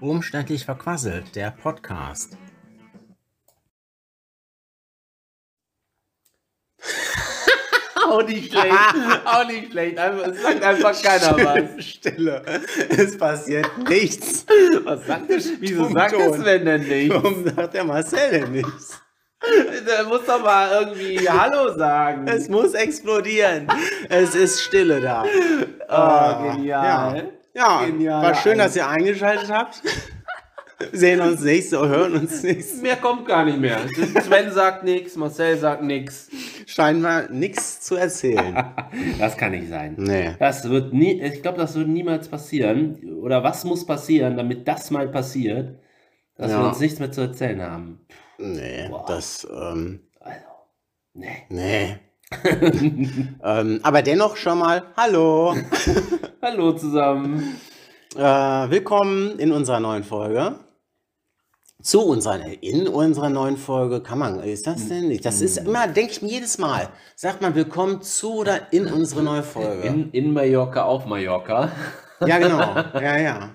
Umständlich verquasselt, der Podcast. Auch nicht schlecht. Auch nicht schlecht. Einfach, es sagt einfach keiner was. Stille. Es passiert nichts. Was sagt das? Wieso sagt Ton. es Sven denn nicht? Warum sagt der Marcel denn nichts? Der muss doch mal irgendwie Hallo sagen. Es muss explodieren. Es ist Stille da. oh, genial. Ja, Genial, war schön, dass ihr eingeschaltet habt. Wir sehen uns nächste, hören uns nächste. Mehr kommt gar nicht mehr. Sven sagt nichts, Marcel sagt nichts. Scheinbar nichts zu erzählen. Das kann nicht sein. Nee. Das wird nie, ich glaube, das wird niemals passieren. Oder was muss passieren, damit das mal passiert, dass Ja. wir uns nichts mehr zu erzählen haben? Nee, Boah. das, ähm, Also, nee. nee. ähm, aber dennoch schon mal, hallo. Hallo zusammen. Äh, willkommen in unserer neuen Folge. Zu unserer, in unserer neuen Folge, kann man, ist das denn nicht? Das ist immer, denke ich mir jedes Mal, sagt man willkommen zu oder in unsere neue Folge. In, in Mallorca auf Mallorca. ja, genau, ja, ja.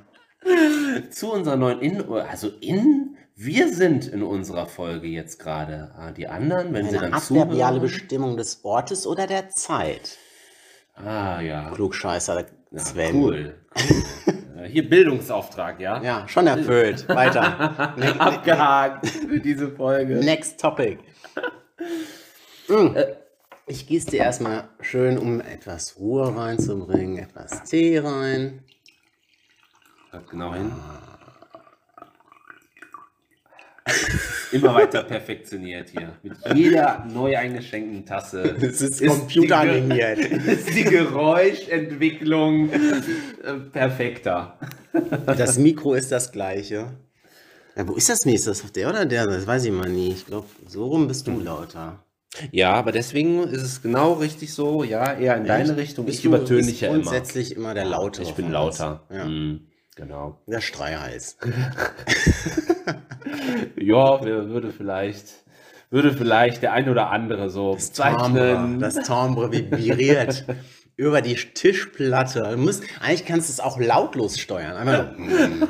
Zu unserer neuen, in, also in, wir sind in unserer Folge jetzt gerade. Ah, Die anderen, wenn sie Eine dann adverbiale. Bestimmung des Ortes oder der Zeit. Ah, ja. Klugscheißer ja Sven. cool. cool. Äh, Hier Bildungsauftrag, ja? Ja, schon erfüllt. Weiter. Abgehakt für diese Folge. Next topic. Mm. Ich gieße dir erstmal schön, um etwas Ruhe reinzubringen, etwas Tee rein. Hört genau hin. Immer weiter perfektioniert hier. Mit jeder neu eingeschenkten Tasse. Es ist Ge- computeranimiert. ist die Geräuschentwicklung äh, perfekter. Das Mikro ist das gleiche. Ja, wo ist das nächste? Ist das der oder der? Das weiß ich mal nie. Ich glaube, so rum bist du lauter. Ja, aber deswegen ist es genau richtig so, ja, eher in deine Richtung. Bist ich du- übertöne dich ja immer. grundsätzlich immer der Lautere. Ich bin lauter. Ja. Mhm, genau. Der Streihals. Ja, würde vielleicht, würde vielleicht der ein oder andere so Das Timbre, bezeichnen. das Timbre vibriert über die Tischplatte. Du musst, eigentlich kannst du es auch lautlos steuern. Einfach nur.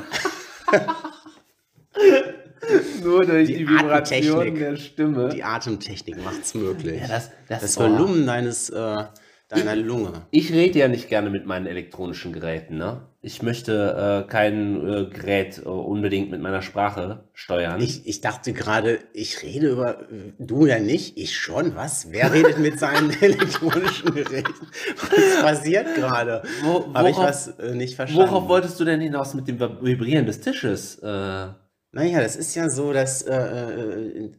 Nur durch Die die, Vibration Atemtechnik. der Stimme. Die Atemtechnik macht es möglich. ja, das, das, das. Volumen deines, äh, deiner Lunge. Ich rede ja nicht gerne mit meinen elektronischen Geräten, ne? Ich möchte äh, kein äh, Gerät äh, unbedingt mit meiner Sprache steuern. Ich, ich dachte gerade, ich rede über, du ja nicht, ich schon, was? Wer redet mit seinen elektronischen Geräten? Was passiert gerade? Wo- Habe ich was äh, nicht verstanden? Worauf wolltest du denn hinaus mit dem Vibrieren des Tisches? Äh, Naja, das ist ja so, dass äh, äh,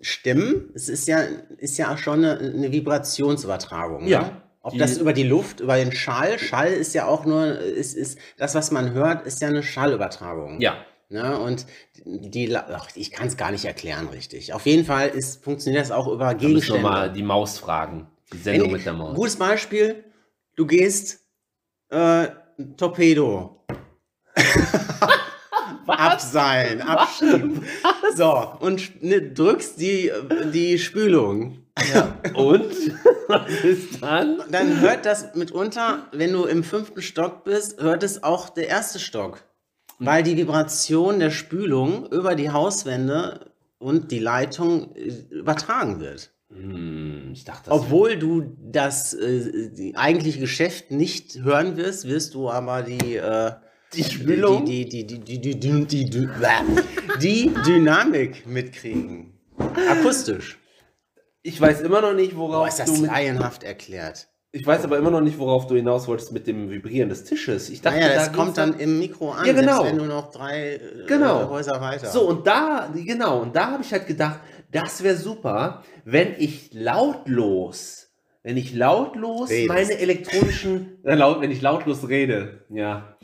Stimmen, es ist ja, ist ja auch schon eine, eine Vibrationsübertragung. Ja. Ne? Ob Die- das über die Luft, über den Schall, Schall ist ja auch nur, ist, ist das, was man hört, ist ja eine Schallübertragung. ja. Ne? Und die, ach, ich kann es gar nicht erklären richtig. Auf jeden Fall ist, funktioniert das auch über Da Gegenstände. mal die Maus fragen. Die Sendung Wenn- mit der Maus. Gutes Beispiel, du gehst äh, Torpedo. Abseilen, abschieben. So, und ne, drückst die, die Spülung. Ja. Und? Was ist dann? Dann hört das mitunter, wenn du im fünften Stock bist, hört es auch der erste Stock. Weil die Vibration der Spülung über die Hauswände und die Leitung äh, übertragen wird. Hm, ich dachte, das Obwohl du das äh, eigentliche Geschäft nicht hören wirst, wirst du aber die, äh, Die Spülung? die, die, die, die, die, die, die, die, die Dynamik mitkriegen. Akustisch. ich weiß immer noch nicht, worauf Boah, ist das du mit, laienhaft erklärt. Ich weiß aber immer noch nicht, worauf du hinaus wolltest mit dem Vibrieren des Tisches. Ich dachte, Naja, da das ging's kommt dann im Mikro an, Ja, genau. wenn du noch drei äh, Genau. Häuser weiter. So, und da, genau, und da habe ich halt gedacht, das wäre super, wenn ich lautlos, wenn ich lautlos Redest. meine elektronischen, äh, laut, wenn ich lautlos rede, ja.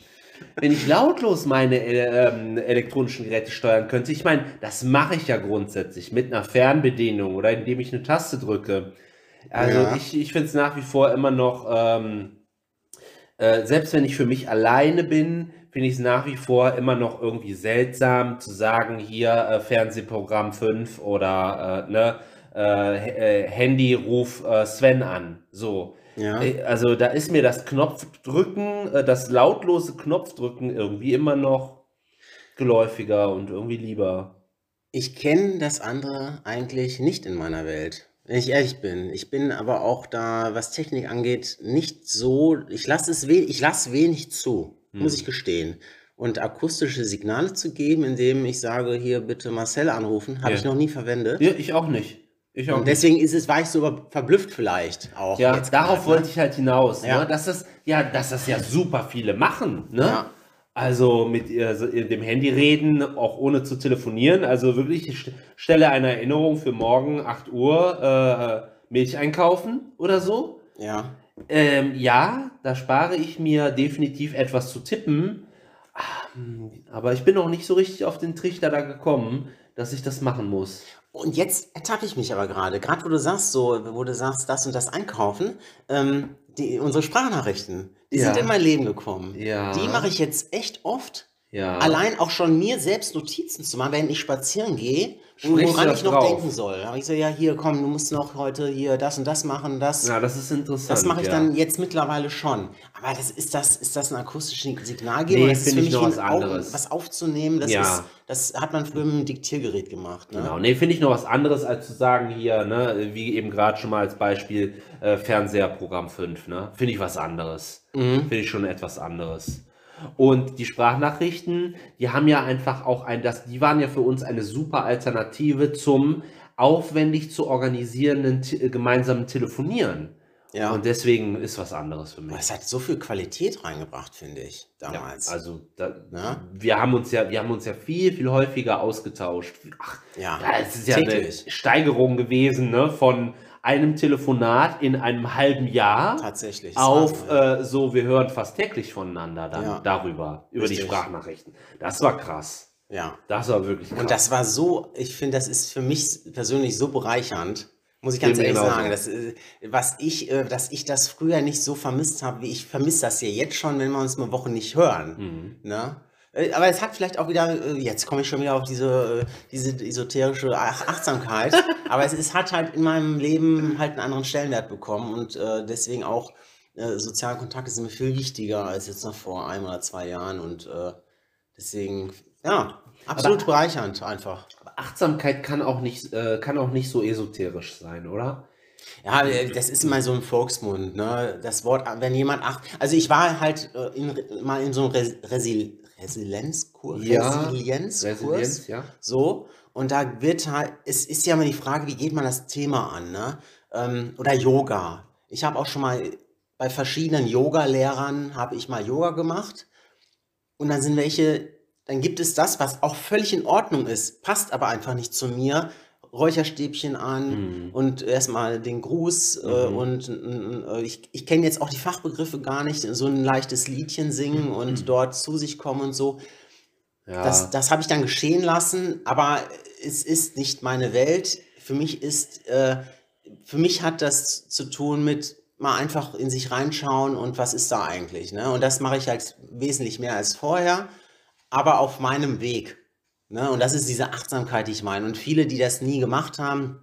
Wenn ich lautlos meine äh, ähm, elektronischen Geräte steuern könnte, ich meine, das mache ich ja grundsätzlich mit einer Fernbedienung oder indem ich eine Taste drücke. Also Ja. ich, ich finde es nach wie vor immer noch, ähm, äh, selbst wenn ich für mich alleine bin, finde ich es nach wie vor immer noch irgendwie seltsam zu sagen, hier äh, Fernsehprogramm 5 oder äh, ne, äh, äh, Handy, ruf Sven an. So. Ja. Äh, Also da ist mir das Knopfdrücken, äh, das lautlose Knopfdrücken irgendwie immer noch geläufiger und irgendwie lieber. Ich kenne das andere eigentlich nicht in meiner Welt, wenn ich ehrlich bin. Ich bin aber auch da, was Technik angeht, nicht so. Ich lasse es we ich lasse wenig zu, muss ich gestehen. Und akustische Signale zu geben, indem ich sage, hier bitte Marcel anrufen, habe Ja. ich noch nie verwendet. Ja, ich auch nicht. Und deswegen ist es, war ich so verblüfft vielleicht auch. Ja, jetzt darauf gerade, wollte ne? ich halt hinaus, Ja. ne? dass das ja, dass das ja super viele machen, ne? Ja. Also mit so in dem Handy reden, auch ohne zu telefonieren. Also wirklich, ich st- stelle eine Erinnerung für morgen 8 Uhr äh, Milch einkaufen oder so. Ja. Ähm, ja, da spare ich mir definitiv etwas zu tippen. Ah, hm, Aber ich bin noch nicht so richtig auf den Trichter da gekommen, dass ich das machen muss. Und jetzt ertappe ich mich aber gerade, gerade wo du sagst, so, wo du sagst, das und das einkaufen, ähm, die, unsere Sprachnachrichten, die Ja. sind in mein Leben gekommen. Ja. Die mache ich jetzt echt oft. Ja. Allein auch schon mir selbst Notizen zu machen, wenn ich spazieren gehe, Sprichst woran ich noch drauf? denken soll. Da habe ich so, ja, hier, komm, du musst noch heute hier das und das machen, das. Ja, das ist interessant. Das mache ich ja. dann jetzt mittlerweile schon. Aber das ist das, ist das ein akustisches Signalgeber? Nee, das ist für mich noch was anderes. was aufzunehmen. Das, Ja. ist, das hat man früher mit dem Diktiergerät gemacht. Ne? Genau, nee, finde ich noch was anderes, als zu sagen hier, ne, wie eben gerade schon mal als Beispiel, äh, Fernseher Programm 5, ne? Finde ich was anderes. Mhm. Finde ich schon etwas anderes. Und die Sprachnachrichten, die haben ja einfach auch ein, das, die waren ja für uns eine super Alternative zum aufwendig zu organisierenden te gemeinsamen Telefonieren. Ja. Und deswegen ist was anderes für mich. Aber es hat so viel Qualität reingebracht, finde ich, Ja, damals. also da, Ja. wir haben uns ja, wir haben uns ja viel, viel häufiger ausgetauscht. Ach, Ja, ja, es ist ja täglich. eine Steigerung gewesen, ne, von einem Telefonat in einem halben Jahr Tatsächlich. auf äh, so, wir hören fast täglich voneinander dann Ja. darüber, über die Richtig. Sprachnachrichten. Das war krass. ja. Das war wirklich krass. Und das war so, ich finde, das ist für mich persönlich so bereichernd. Muss ich ganz mir ehrlich sagen, dass, äh, was ich, äh, dass ich das früher nicht so vermisst habe, wie ich vermisse das ja jetzt schon, wenn wir uns mal Wochen nicht hören. Mhm. Ne? Äh, Aber es hat vielleicht auch wieder, äh, jetzt komme ich schon wieder auf diese, äh, diese esoterische Ach- Achtsamkeit, aber es, es hat halt in meinem Leben halt einen anderen Stellenwert bekommen und äh, deswegen auch äh, soziale Kontakte sind mir viel wichtiger als jetzt noch vor einem oder zwei Jahren und äh, deswegen, ja, absolut bereichernd einfach. Aber Achtsamkeit kann auch nicht, kann auch nicht so esoterisch sein, oder? Ja, das ist immer so ein Volksmund, ne? Das Wort, wenn jemand acht, also ich war halt in, mal in so einem Res Resil Resilienzkurs, Ja, Resilienzkurs, Resilienz, ja. so, und da wird halt, es ist ja immer die Frage, wie geht man das Thema an, ne? Ähm, oder Yoga. Ich habe auch schon mal bei verschiedenen Yoga-Lehrern habe ich mal Yoga gemacht und dann sind welche, dann gibt es das, was auch völlig in Ordnung ist, passt aber einfach nicht zu mir. Räucherstäbchen an Mhm. und erstmal den Gruß äh, Mhm. und äh, ich, ich kenne jetzt auch die Fachbegriffe gar nicht, so ein leichtes Liedchen singen und dort zu sich kommen und so. Ja. Das, das habe ich dann geschehen lassen, aber es ist nicht meine Welt. Für mich ist, äh, für mich hat das zu tun mit mal einfach in sich reinschauen und was ist da eigentlich. Ne? Und das mache ich halt wesentlich mehr als vorher, aber auf meinem Weg. Ne? Und das ist diese Achtsamkeit, die ich meine. Und viele, die das nie gemacht haben,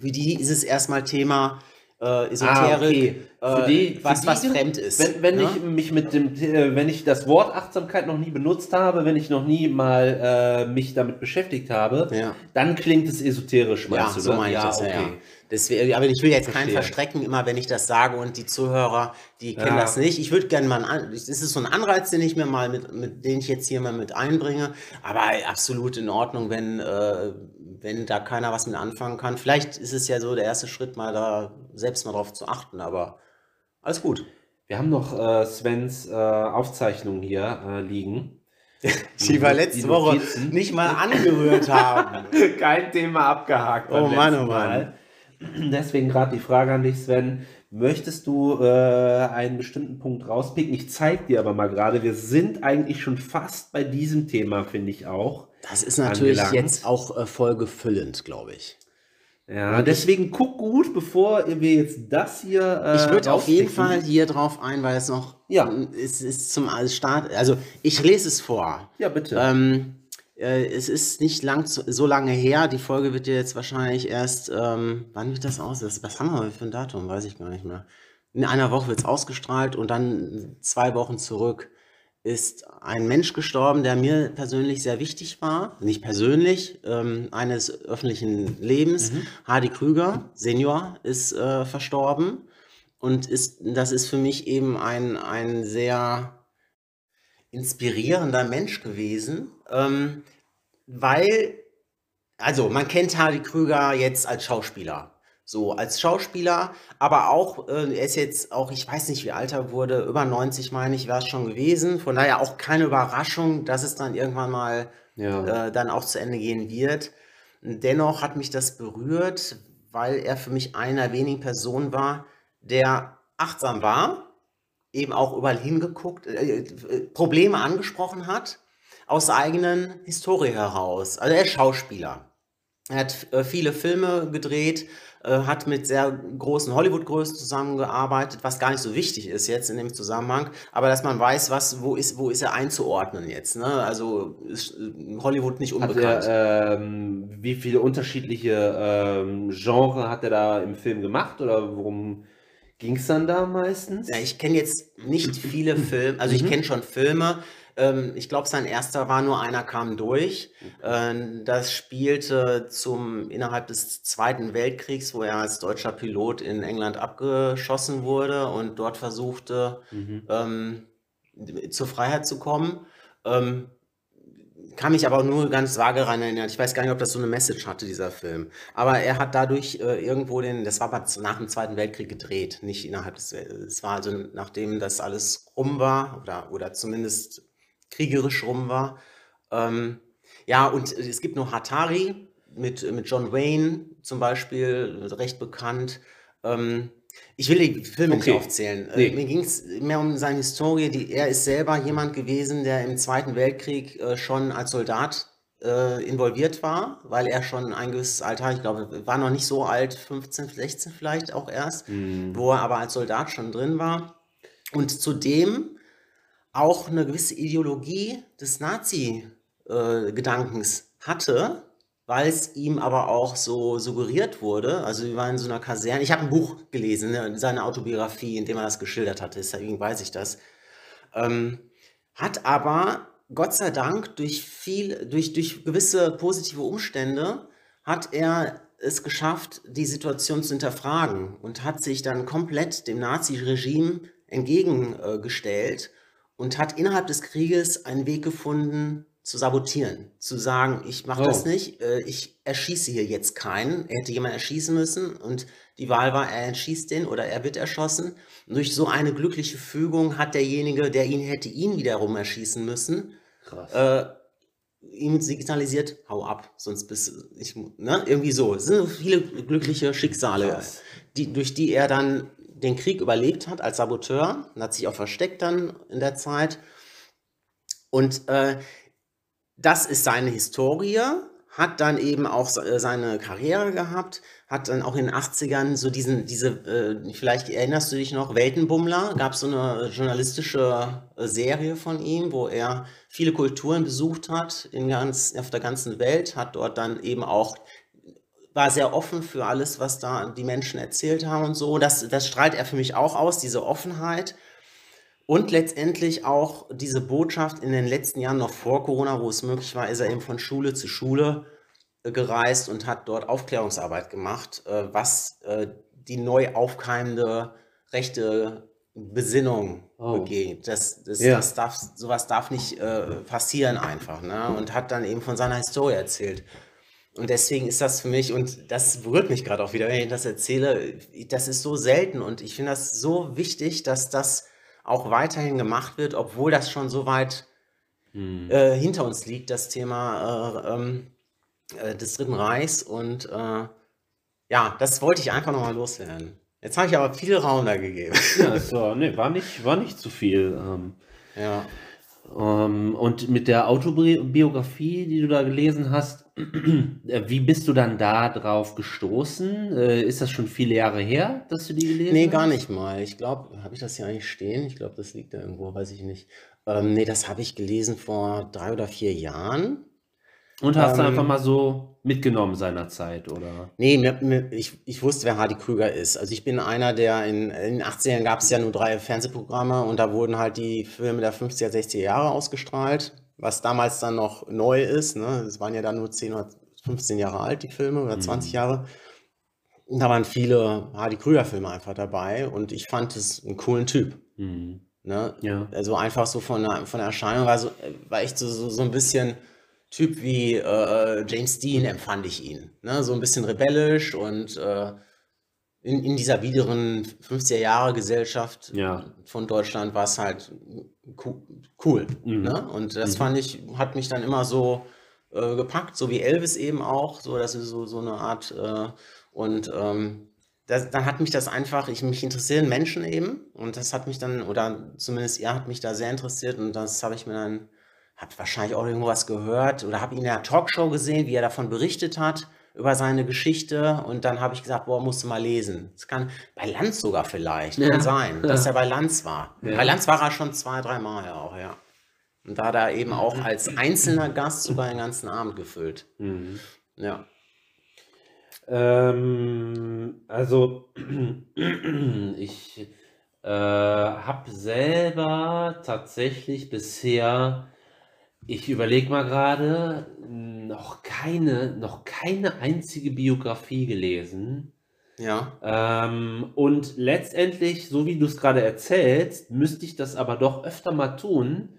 für die ist es erstmal Thema äh, Esoterik, Ah, Für äh, die- was, die- was fremd ist. Wenn, wenn ne? ich mich mit dem, äh, wenn ich das Wort Achtsamkeit noch nie benutzt habe, wenn ich noch nie mal äh, mich damit beschäftigt habe, Ja. dann klingt es esoterisch, Ja, meinst du? so ne? meine ich das, ja, ja. Deswegen, aber ich will jetzt keinen Verstehe. verstrecken, immer wenn ich das sage und die Zuhörer, die kennen Ja. das nicht. Ich würde gerne mal, das ist so ein Anreiz, den ich mir mal mit, mit den ich jetzt hier mal mit einbringe, aber absolut in Ordnung, wenn, äh, wenn da keiner was mit anfangen kann. Vielleicht ist es ja so der erste Schritt, mal da selbst mal drauf zu achten, aber alles gut. Wir haben noch äh, Svens äh, Aufzeichnung hier äh, liegen. Die wir letzte Woche nicht mal angerührt haben. Kein Thema abgehakt. Oh Mann, oh Mann. Mal. Deswegen gerade die Frage an dich, Sven. Möchtest du äh, einen bestimmten Punkt rauspicken? Ich zeige dir aber mal gerade, wir sind eigentlich schon fast bei diesem Thema, finde ich auch. Das ist natürlich Angelangt. jetzt auch äh, folgefüllend, glaube ich. Ja, deswegen guck gut, bevor wir jetzt das hier. Äh, Ich würde auf jeden. Fall hier drauf ein, weil es noch Ja. es ist zum Start. Also ich lese es vor. Ja, bitte. Ähm, Äh, es ist nicht lang zu, so lange her. Die Folge wird ja jetzt wahrscheinlich erst, ähm, wann wird das aus? Was haben wir für ein Datum? Weiß ich gar nicht mehr. In einer Woche wird es ausgestrahlt und dann zwei Wochen zurück ist ein Mensch gestorben, der mir persönlich sehr wichtig war. Nicht persönlich, ähm, eines öffentlichen Lebens. Hardy Krüger, Senior, ist äh, verstorben. Und ist, das ist für mich eben ein, ein sehr inspirierender Mensch gewesen, ähm, weil, also man kennt Hardy Krüger jetzt als Schauspieler. So, als Schauspieler, aber auch, äh, er ist jetzt auch, ich weiß nicht, wie alt er wurde, über 90 meine ich, war es schon gewesen. Von daher auch keine Überraschung, dass es dann irgendwann mal Ja. äh, dann auch zu Ende gehen wird. Dennoch hat mich das berührt, weil er für mich einer wenigen Personen war, der achtsam war, eben auch überall hingeguckt, äh, äh, Probleme angesprochen hat, aus der eigenen Historie heraus. Also er ist Schauspieler. Er hat äh, viele Filme gedreht, äh, hat mit sehr großen Hollywood-Größen zusammengearbeitet, was gar nicht so wichtig ist jetzt in dem Zusammenhang, aber dass man weiß, was, wo ist, wo ist er einzuordnen jetzt. Ne? Also ist äh, Hollywood nicht unbekannt. er, ähm, wie viele unterschiedliche ähm, Genre hat er da im Film gemacht oder worum ging es dann da meistens? Ja, ich kenne jetzt nicht viele Filme, also ich Mhm. kenne schon Filme. Ähm, ich glaube, sein erster war nur einer kam durch. Ähm, das spielte zum innerhalb des Zweiten Weltkriegs, wo er als deutscher Pilot in England abgeschossen wurde und dort versuchte, Mhm. ähm, zur Freiheit zu kommen. Ähm, kann mich aber nur ganz vage daran erinnern. Ich weiß gar nicht, ob das so eine Message hatte, dieser Film. Aber er hat dadurch äh, irgendwo den, das war aber nach dem Zweiten Weltkrieg gedreht, nicht innerhalb des, es war also nachdem das alles rum war oder, oder zumindest kriegerisch rum war. Ähm, ja, und es gibt noch Hatari mit, mit John Wayne zum Beispiel, recht bekannt. Ähm, ich will die Filme Okay. nicht aufzählen. Äh, Nee. Mir ging es mehr um seine Historie. Die, er ist selber jemand gewesen, der im Zweiten Weltkrieg äh, schon als Soldat äh, involviert war, weil er schon ein gewisses Alter, ich glaube, war noch nicht so alt, 15, 16 vielleicht auch erst, Mhm. wo er aber als Soldat schon drin war. Und zudem auch eine gewisse Ideologie des Nazi-Gedankens hatte, weil es ihm aber auch so suggeriert wurde. Also wir waren in so einer Kaserne. Ich habe ein Buch gelesen, ne, seine Autobiografie, in dem er das geschildert hatte. Deswegen weiß ich das. Ähm, hat aber Gott sei Dank durch viel, durch, durch gewisse positive Umstände hat er es geschafft, die Situation zu hinterfragen und hat sich dann komplett dem Nazi-Regime entgegengestellt und hat innerhalb des Krieges einen Weg gefunden, zu sabotieren, zu sagen, ich mache das Oh. nicht, äh, ich erschieße hier jetzt keinen. Er hätte jemanden erschießen müssen und die Wahl war, er erschießt den oder er wird erschossen. Und durch so eine glückliche Fügung hat derjenige, der ihn hätte ihn wiederum erschießen müssen, äh, ihm signalisiert, hau ab, sonst bist du, ich, ne, irgendwie so. Es sind so viele glückliche Schicksale, Krass. die, durch die er dann den Krieg überlebt hat als Saboteur und hat sich auch versteckt dann in der Zeit. Und äh, das ist seine Historie, hat dann eben auch äh, seine Karriere gehabt, hat dann auch in den 80ern so diesen, diese, äh, vielleicht erinnerst du dich noch, Weltenbummler, gab es so eine journalistische äh, Serie von ihm, wo er viele Kulturen besucht hat in ganz, auf der ganzen Welt, hat dort dann eben auch war sehr offen für alles, was da die Menschen erzählt haben und so. Das, das strahlt er für mich auch aus, diese Offenheit. Und letztendlich auch diese Botschaft in den letzten Jahren, noch vor Corona, wo es möglich war, ist er eben von Schule zu Schule äh, gereist und hat dort Aufklärungsarbeit gemacht, äh, was äh, die neu aufkeimende rechte Besinnung Oh. begeht. Das, das, Ja. das darf, sowas darf nicht passieren einfach. Ne? Und hat dann eben von seiner Historie erzählt. Und deswegen ist das für mich, und das berührt mich gerade auch wieder, wenn ich das erzähle, das ist so selten und ich finde das so wichtig, dass das auch weiterhin gemacht wird, obwohl das schon so weit Hm. äh, hinter uns liegt, das Thema äh, ähm, äh, des Dritten Reichs. Und äh, ja, das wollte ich einfach nochmal loswerden. Jetzt habe ich aber viel Raum da gegeben. Ja, das war, nee, war, nicht, war nicht zu viel. Ähm, ja. Ähm, und mit der Autobiografie, die du da gelesen hast, äh, wie bist du dann da drauf gestoßen? Äh, ist das schon viele Jahre her, dass du die gelesen Nee, hast? gar nicht mal. Ich glaube, habe ich das hier eigentlich stehen? Ich glaube, das liegt da irgendwo, weiß ich nicht. Ähm, nee, das habe ich gelesen vor drei oder vier Jahren. Und hast du Ähm, einfach mal so mitgenommen seinerzeit, oder? Nee, mir, mir, ich, ich wusste, wer Hardy Krüger ist. Also ich bin einer, der in, in den 80ern gab es ja nur drei Fernsehprogramme und da wurden halt die Filme der 50er, 60er Jahre ausgestrahlt, was damals dann noch neu ist. Ne? Es waren ja dann nur 10 oder 15 Jahre alt, die Filme, oder 20 Jahre. Und da waren viele Hardy Krüger-Filme einfach dabei und ich fand es einen coolen Typ. Mhm. Ne? Ja. Also einfach so von der, von der Erscheinung war, so, war echt so, so, so ein bisschen Typ wie äh, James Dean empfand ich ihn. Ne? So ein bisschen rebellisch und äh, in, in dieser biederen 50er Jahre Gesellschaft Ja. von Deutschland war es halt co- cool. Mhm. Ne? Und das fand ich, hat mich dann immer so äh, gepackt, so wie Elvis eben auch, so das ist so, so eine Art äh, und ähm, das, dann hat mich das einfach, ich mich interessieren Menschen eben und das hat mich dann, oder zumindest er hat mich da sehr interessiert und das habe ich mir dann, habe wahrscheinlich auch irgendwas gehört oder habe ihn in der Talkshow gesehen, wie er davon berichtet hat, über seine Geschichte und dann habe ich gesagt, boah, musst du mal lesen. Das kann, bei Lanz sogar vielleicht, Ja. kann sein, dass er bei Lanz war. Ja. Bei Lanz war er schon zwei, drei Mal auch, ja. Und da er eben auch als einzelner Gast sogar den ganzen Abend gefüllt. Mhm. Ja. Ähm, also, ich äh, habe selber tatsächlich bisher, ich überlege mal gerade, noch keine, noch keine einzige Biografie gelesen. Ja. Ähm, und letztendlich, so wie du es gerade erzählst, müsste ich das aber doch öfter mal tun.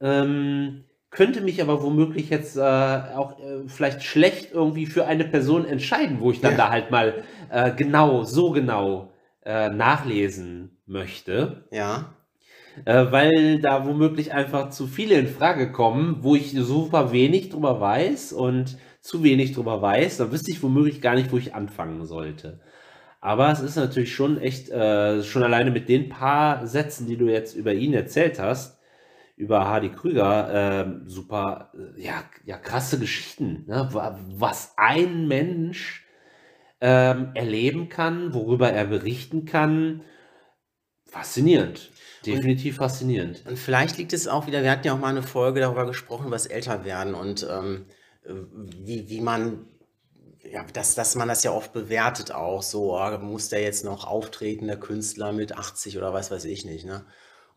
Ähm, könnte mich aber womöglich jetzt äh, auch äh, vielleicht schlecht irgendwie für eine Person entscheiden, wo ich dann Ja. da halt mal äh, genau, so genau äh, nachlesen möchte. Ja. Äh, weil da womöglich einfach zu viele in Frage kommen, wo ich super wenig drüber weiß und zu wenig drüber weiß, da wüsste ich womöglich gar nicht, wo ich anfangen sollte. Aber es ist natürlich schon echt, äh, schon alleine mit den paar Sätzen, die du jetzt über ihn erzählt hast, über Hardy Krüger, ähm, super, äh, ja, ja, krasse Geschichten, ne? Wa- was ein Mensch ähm, erleben kann, worüber er berichten kann. Faszinierend. Definitiv faszinierend. Und vielleicht liegt es auch wieder, wir hatten ja auch mal eine Folge darüber gesprochen, über das Älterwerden und ähm, äh, wie, wie man, ja, dass, dass man das ja oft bewertet auch, so, oh, muss der jetzt noch auftreten, der Künstler mit 80 oder was weiß ich nicht, ne?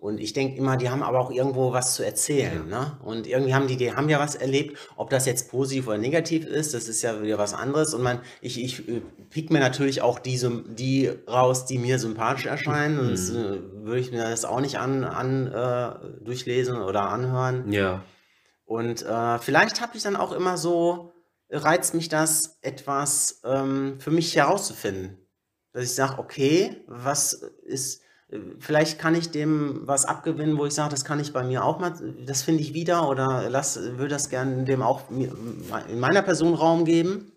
Und ich denke immer, die haben aber auch irgendwo was zu erzählen, ne? Und irgendwie haben die, die haben ja was erlebt, ob das jetzt positiv oder negativ ist, das ist ja wieder was anderes. Und man, ich, ich äh, pick mir natürlich auch diese, die raus, die mir sympathisch erscheinen. Und das, äh, würde ich mir das auch nicht an, an äh, durchlesen oder anhören. Ja. Und äh, vielleicht habe ich dann auch immer so, reizt mich das etwas ähm, für mich herauszufinden. Dass ich sage, okay, was ist, vielleicht kann ich dem was abgewinnen, wo ich sage, das kann ich bei mir auch mal, das finde ich wieder oder lass, würde das gerne dem auch in meiner Person Raum geben.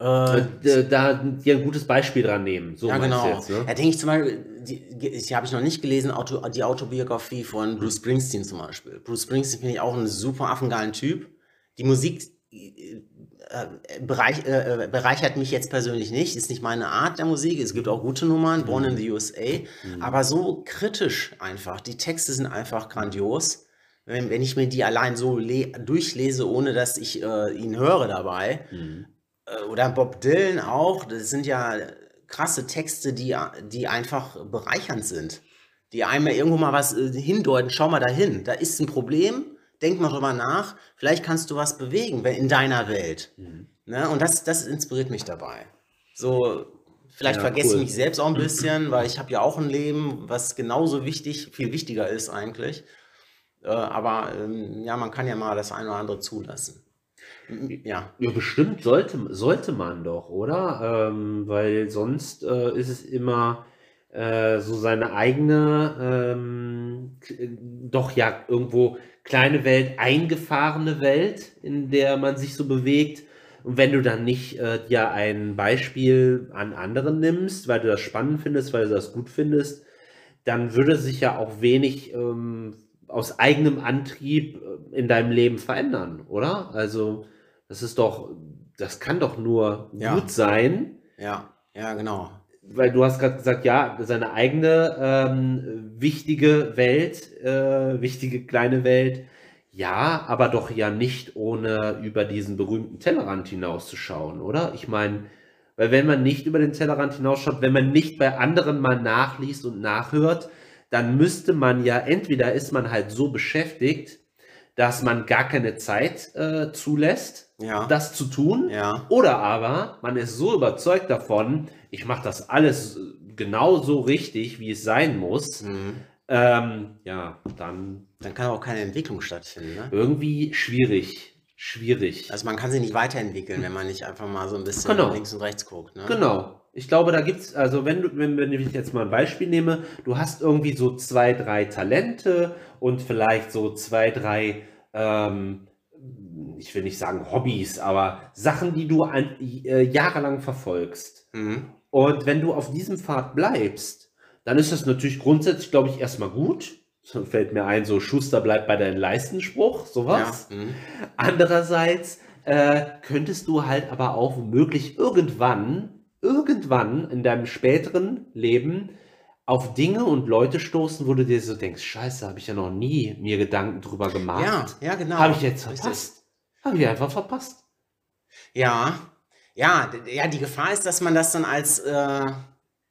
Äh, Äh, Da dir ein gutes Beispiel dran nehmen. So ja, meinst genau. du jetzt, ne? Da denke ich zum Beispiel, die, die habe ich noch nicht gelesen, Auto, die Autobiografie von Bruce Springsteen zum Beispiel. Bruce Springsteen finde ich auch einen super affengeilen Typ. Die Musik bereich, äh, äh, bereichert mich jetzt persönlich nicht, ist nicht meine Art der Musik. Es gibt auch gute Nummern, Born in the USA, aber so kritisch einfach. Die Texte sind einfach grandios. Wenn, wenn ich mir die allein so le durchlese, ohne dass ich äh, ihn höre dabei, Mhm. äh, oder Bob Dylan auch, das sind ja krasse Texte, die, die einfach bereichernd sind. Die einem ja irgendwo mal was äh, hindeuten, schau mal dahin, da ist ein Problem, denk mal drüber nach, vielleicht kannst du was bewegen wenn- in deiner Welt. Mhm. Ne? Und das, das inspiriert mich dabei. So, vielleicht Ja, vergesse cool. ich mich selbst auch ein bisschen, weil ich habe ja auch ein Leben, was genauso wichtig, viel wichtiger ist eigentlich. Äh, aber ähm, ja, man kann ja mal das eine oder andere zulassen. Ja. Ja, bestimmt sollte, sollte man doch, oder? Ähm, weil sonst äh, ist es immer äh, so seine eigene, ähm, äh, doch ja irgendwo kleine Welt, eingefahrene Welt, in der man sich so bewegt. Und wenn du dann nicht äh, dir ein Beispiel an anderen nimmst, weil du das spannend findest, weil du das gut findest, dann würde sich ja auch wenig ähm, aus eigenem Antrieb äh, in deinem Leben verändern, oder? Also, das ist doch, das kann doch nur Ja. gut sein, Ja, ja, genau. Weil du hast gerade gesagt, ja, seine eigene ähm, wichtige Welt, äh, wichtige kleine Welt, Ja, aber doch ja nicht ohne über diesen berühmten Tellerrand hinauszuschauen, oder? Ich meine, weil wenn man nicht über den Tellerrand hinausschaut, wenn man nicht bei anderen mal nachliest und nachhört, dann müsste man ja, entweder ist man halt so beschäftigt, dass man gar keine Zeit äh, zulässt, Ja. das zu tun, Ja. oder aber man ist so überzeugt davon, ich mache das alles äh, genau so richtig, wie es sein muss, Mhm. ähm, ja, dann Dann kann auch keine Entwicklung stattfinden. Ne? irgendwie schwierig. Schwierig. Also man kann sich nicht weiterentwickeln, wenn man nicht einfach mal so ein bisschen Genau. links und rechts guckt. Ne? Genau. Ich glaube, da gibt's, also wenn du, wenn, wenn ich jetzt mal ein Beispiel nehme, du hast irgendwie so zwei, drei Talente und vielleicht so zwei, drei, ähm, ich will nicht sagen Hobbys, aber Sachen, die du ein, äh, jahrelang verfolgst. Mhm. Und wenn du auf diesem Pfad bleibst, dann ist das natürlich grundsätzlich, glaube ich, erstmal gut. So fällt mir ein, so Schuster bleibt bei deinen Leistenspruch, sowas. Ja. Mhm. Andererseits äh, könntest du halt aber auch womöglich irgendwann, irgendwann in deinem späteren Leben auf Dinge und Leute stoßen, wo du dir so denkst, scheiße, habe ich ja noch nie mir Gedanken drüber gemacht. ja, ja, genau. Habe ich jetzt verpasst. Habe ich einfach verpasst. Ja, ja, ja, die Gefahr ist, dass man das dann als, äh,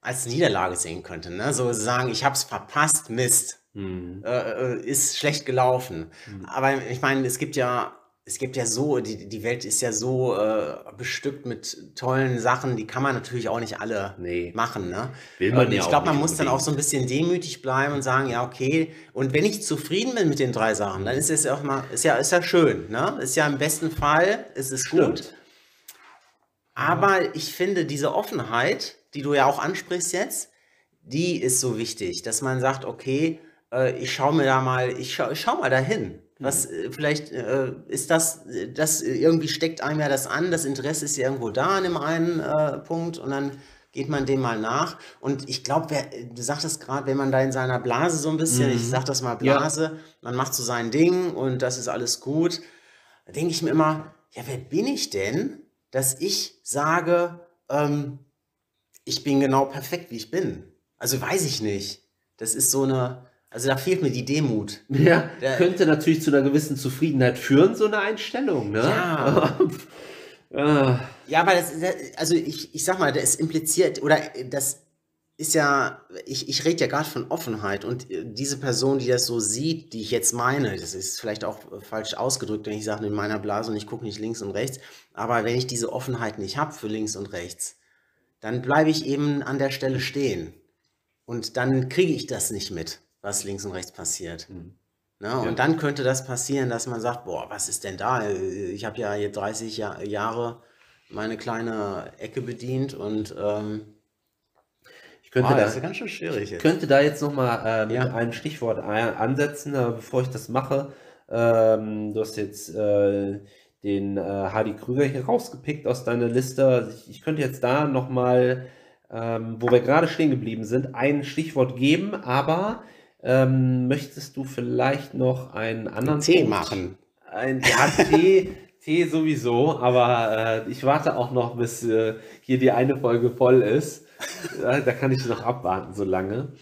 als Niederlage sehen könnte. Ne? So sagen, ich habe es verpasst, Mist, Hm. äh, äh, ist schlecht gelaufen. Hm. Aber ich meine, es gibt ja, es gibt ja so, die, die Welt ist ja so äh, bestückt mit tollen Sachen, die kann man natürlich auch nicht alle Nee. machen. Ne? Will man ja ich glaube, man muss dann auch unbedingt. so ein bisschen demütig bleiben und sagen, ja, okay. Und wenn ich zufrieden bin mit den drei Sachen, dann ist es ja auch mal, ist ja, ist ja schön, ne? Ist ja im besten Fall, ist es gut. Aber ich finde, diese Offenheit, die du ja auch ansprichst jetzt, die ist so wichtig, dass man sagt, okay, äh, ich schaue mir da mal, ich schau, ich schau mal dahin. Was, äh, vielleicht äh, ist das, äh, das äh, irgendwie steckt einem ja das an, das Interesse ist ja irgendwo da an dem einen äh, Punkt und dann geht man dem mal nach. Und ich glaube, du sagtest gerade, wenn man da in seiner Blase so ein bisschen, ich sag das mal Ja. Blase, man macht so sein Ding und das ist alles gut, da denke ich mir immer, ja, wer bin ich denn, dass ich sage, ähm, ich bin genau perfekt, wie ich bin? Also weiß ich nicht. Das ist so eine, also da fehlt mir die Demut. Ja, Der- könnte natürlich zu einer gewissen Zufriedenheit führen, so eine Einstellung, ne? Ja. Ah, Ja, aber das ist, also ich, ich sag mal, das impliziert, oder das ist ja, ich, ich rede ja gerade von Offenheit und äh, diese Person, die das so sieht, die ich jetzt meine, das ist vielleicht auch äh, falsch ausgedrückt, wenn ich sage, in meiner Blase und ich gucke nicht links und rechts, aber wenn ich diese Offenheit nicht habe für links und rechts, dann bleibe ich eben an der Stelle stehen. Und dann kriege ich das nicht mit, was links und rechts passiert. Hm. Ne? Und dann könnte das passieren, dass man sagt, boah, was ist denn da? Ich habe ja jetzt 30 Jahr, Jahre meine kleine Ecke bedient und ähm, könnte, boah, da, das ist ganz schön schwierig jetzt. könnte da jetzt nochmal äh, mit Ja. einem Stichwort ansetzen, äh, bevor ich das mache. Ähm, du hast jetzt äh, den äh, Hardy Krüger hier rausgepickt aus deiner Liste. Also Ich, ich könnte jetzt da nochmal, ähm, wo wir gerade stehen geblieben sind, ein Stichwort geben, aber ähm, möchtest du vielleicht noch einen anderen Tee Punkt- machen. Ein, ja, Tee, Tee sowieso, aber äh, ich warte auch noch, bis äh, hier die eine Folge voll ist. Da kann ich noch abwarten, so lange.